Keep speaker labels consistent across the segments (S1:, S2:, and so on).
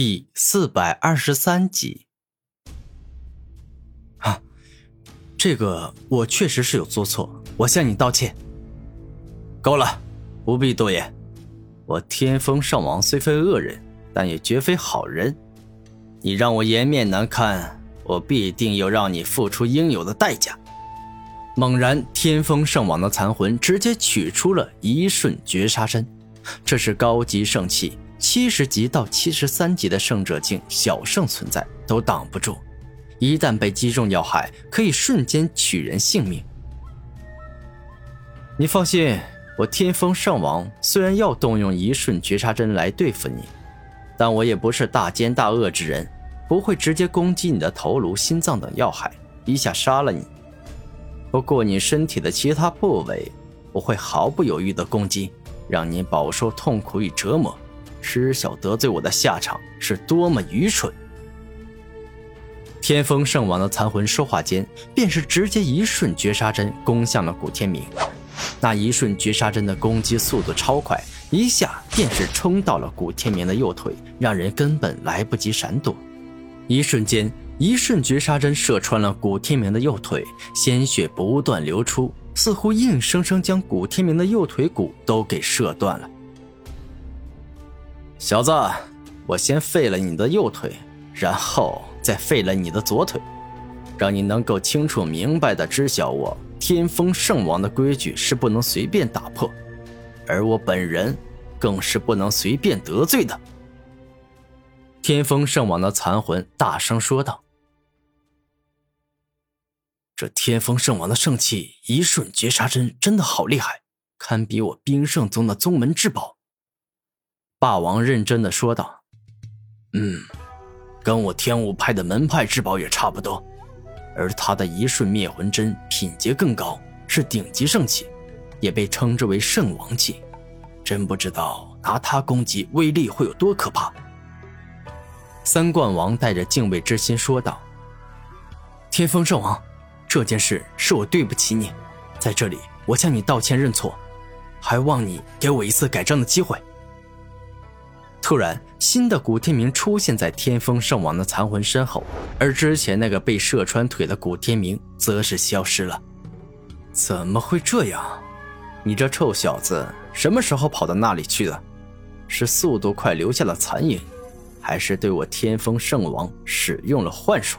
S1: 第四百二十三集。啊，这个我确实是有做错，我向你道歉。够了，不必多言。我天风圣王虽非恶人，但也绝非好人。你让我颜面难堪，我必定要让你付出应有的代价。猛然，天风圣王的残魂直接取出了一瞬绝杀针，这是高级圣器。七十级到七十三级的圣者境小圣存在都挡不住，一旦被击中要害，可以瞬间取人性命。你放心，我天风圣王虽然要动用一瞬绝杀针来对付你，但我也不是大奸大恶之人，不会直接攻击你的头颅、心脏等要害，一下杀了你。不过你身体的其他部位，我会毫不犹豫的攻击，让你饱受痛苦与折磨。知晓得罪我的下场是多么愚蠢！天风圣王的残魂说话间，便是直接一瞬绝杀针攻向了古天明。那一瞬绝杀针的攻击速度超快，一下便是冲到了古天明的右腿，让人根本来不及闪躲。一瞬间，一瞬绝杀针射穿了古天明的右腿，鲜血不断流出，似乎硬生生将古天明的右腿骨都给射断了。小子，我先废了你的右腿，然后再废了你的左腿，让你能够清楚明白的知晓我天风圣王的规矩是不能随便打破，而我本人更是不能随便得罪的。天风圣王的残魂大声说道：“这天风圣王的圣器一瞬绝杀针真的好厉害，堪比我冰圣宗的宗门至宝。”霸王认真的说道：“嗯，跟我天武派的门派至宝也差不多，而他的一瞬灭魂针品阶更高，是顶级圣器，也被称之为圣王器。真不知道拿它攻击威力会有多可怕。”三冠王带着敬畏之心说道：“天风圣王，这件事是我对不起你，在这里我向你道歉认错，还望你给我一次改正的机会。”突然，新的古天明出现在天风圣王的残魂身后，而之前那个被射穿腿的古天明则是消失了。怎么会这样？你这臭小子什么时候跑到那里去的？是速度快留下了残影，还是对我天风圣王使用了幻术？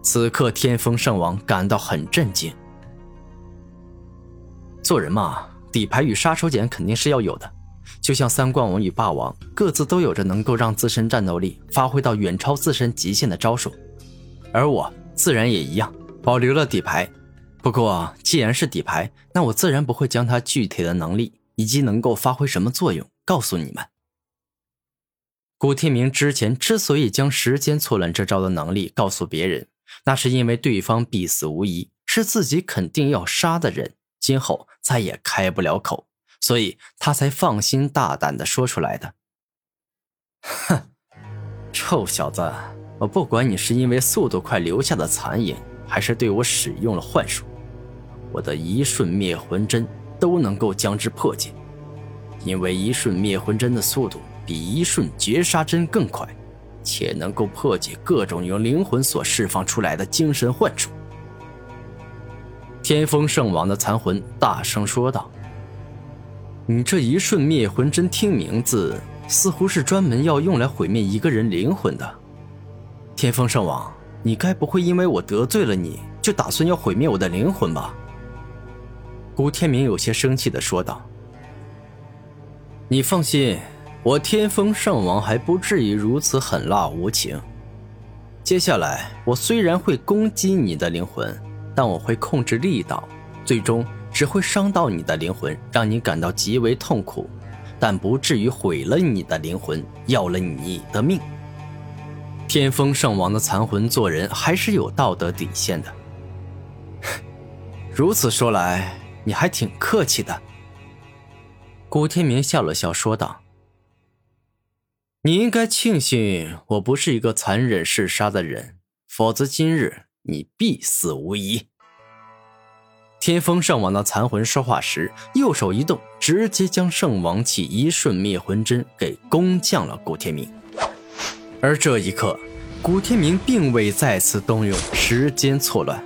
S1: 此刻，天风圣王感到很震惊。做人嘛，底牌与杀手锏肯定是要有的。就像三冠王与霸王各自都有着能够让自身战斗力发挥到远超自身极限的招数，而我自然也一样，保留了底牌。不过既然是底牌，那我自然不会将它具体的能力以及能够发挥什么作用告诉你们。古天明之前之所以将时间错乱这招的能力告诉别人，那是因为对方必死无疑，是自己肯定要杀的人，今后再也开不了口。所以他才放心大胆的说出来的。哼，臭小子，我不管你是因为速度快留下的残影，还是对我使用了幻术，我的一瞬灭魂针都能够将之破解。因为一瞬灭魂针的速度比一瞬绝杀针更快，且能够破解各种由灵魂所释放出来的精神幻术。天风圣王的残魂大声说道。你这一瞬灭魂针，听名字似乎是专门要用来毁灭一个人灵魂的。天风圣王，你该不会因为我得罪了你就打算要毁灭我的灵魂吧？古天明有些生气的说道。你放心，我天风圣王还不至于如此狠辣无情。接下来，我虽然会攻击你的灵魂，但我会控制力道，最终。只会伤到你的灵魂，让你感到极为痛苦，但不至于毁了你的灵魂，要了你的命。天风圣王的残魂做人还是有道德底线的。如此说来，你还挺客气的。古天明笑了笑说道：“你应该庆幸我不是一个残忍嗜杀的人，否则今日你必死无疑。”天风圣王的残魂说话时，右手一动，直。接将圣王器一瞬灭魂针给攻向了古天明。而这一刻，古天明并未再次动用时间错乱，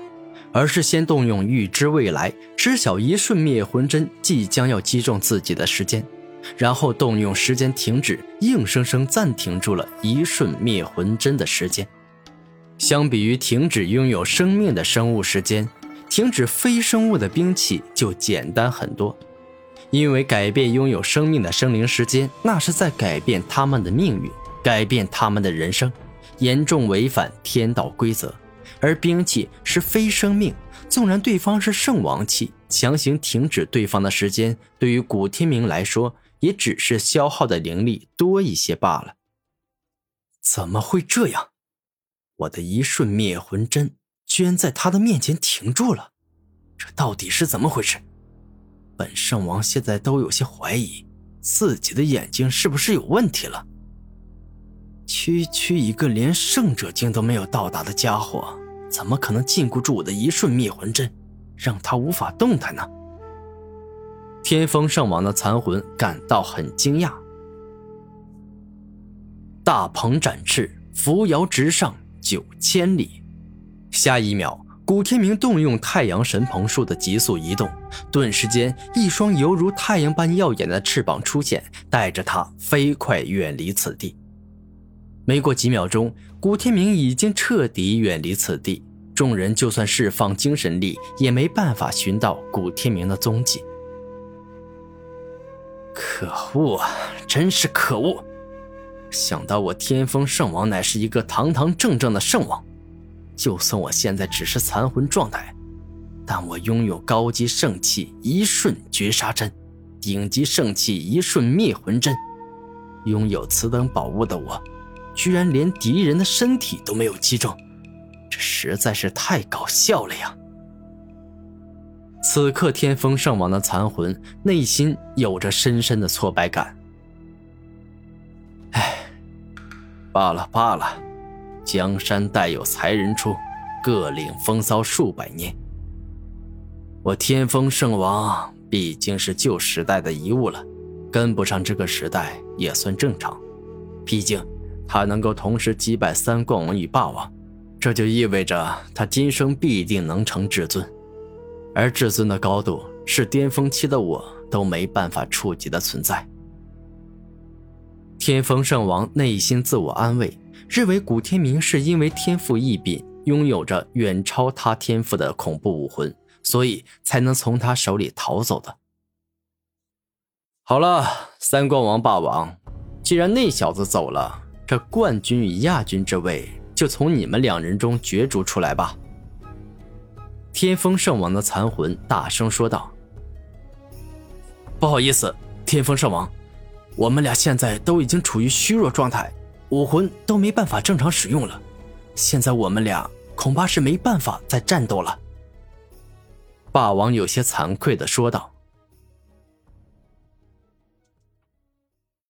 S1: 而是先动用预知未来、知晓一瞬灭魂针即将要击中自己的时间，然后动用时间停止，硬生生暂停住了一瞬灭魂针的时间。相比于停止拥有生命的生物时间，停止非生物的兵器就简单很多。因为改变拥有生命的生灵时间，那是在改变他们的命运。改变他们的人生，严重违反天道规则。而兵器是非生命，纵然对方是圣王器，强行停止对方的时间，对于古天明来说，也只是消耗的灵力多一些罢了。怎么会这样？我的一瞬灭魂针居然在他的面前停住了，这到底是怎么回事？本圣王现在都有些怀疑，自己的眼睛是不是有问题了。区区一个连圣者境都没有到达的家伙，怎么可能禁锢住我的一瞬灭魂针，让他无法动弹呢？天风圣王的残魂感到很惊讶。大鹏展翅，扶摇直上九千里。下一秒，古天明动用太阳神鹏术的急速移动，顿时间，一双犹如太阳般耀眼的翅膀出现，带着他飞快远离此地。没过几秒钟，古天明已经彻底远离此地。众人就算释放精神力，也没办法寻到古天明的踪迹。可恶啊！真是可恶！想到我天风圣王乃是一个堂堂正正的圣王，就算我现在只是残魂状态，但我拥有高级圣器一瞬绝杀针，顶级圣器一瞬灭魂针，拥有此等宝物的我。居然连敌人的身体都没有击中，这实在是太搞笑了呀！此刻，天风圣王的残魂内心有着深深的挫败感。唉，罢了罢了，江山代有才人出，各领风骚数百年。我天风圣王毕竟是旧时代的遗物了，跟不上这个时代也算正常，毕竟。他能够同时击败三冠王与霸王，这就意味着他今生必定能成至尊，而至尊的高度是巅峰期的我都没办法触及的存在。天风圣王内心自我安慰，认为古天明是因为天赋异禀，拥有着远超他天赋的恐怖武魂，所以才能从他手里逃走的。好了，三冠王霸王，既然那小子走了。这冠军与亚军之位，就从你们两人中角逐出来吧。天风圣王的残魂大声说道：“不好意思，天风圣王，我们俩现在都已经处于虚弱状态，武魂都没办法正常使用了。现在我们俩恐怕是没办法再战斗了。”霸王有些惭愧的说道。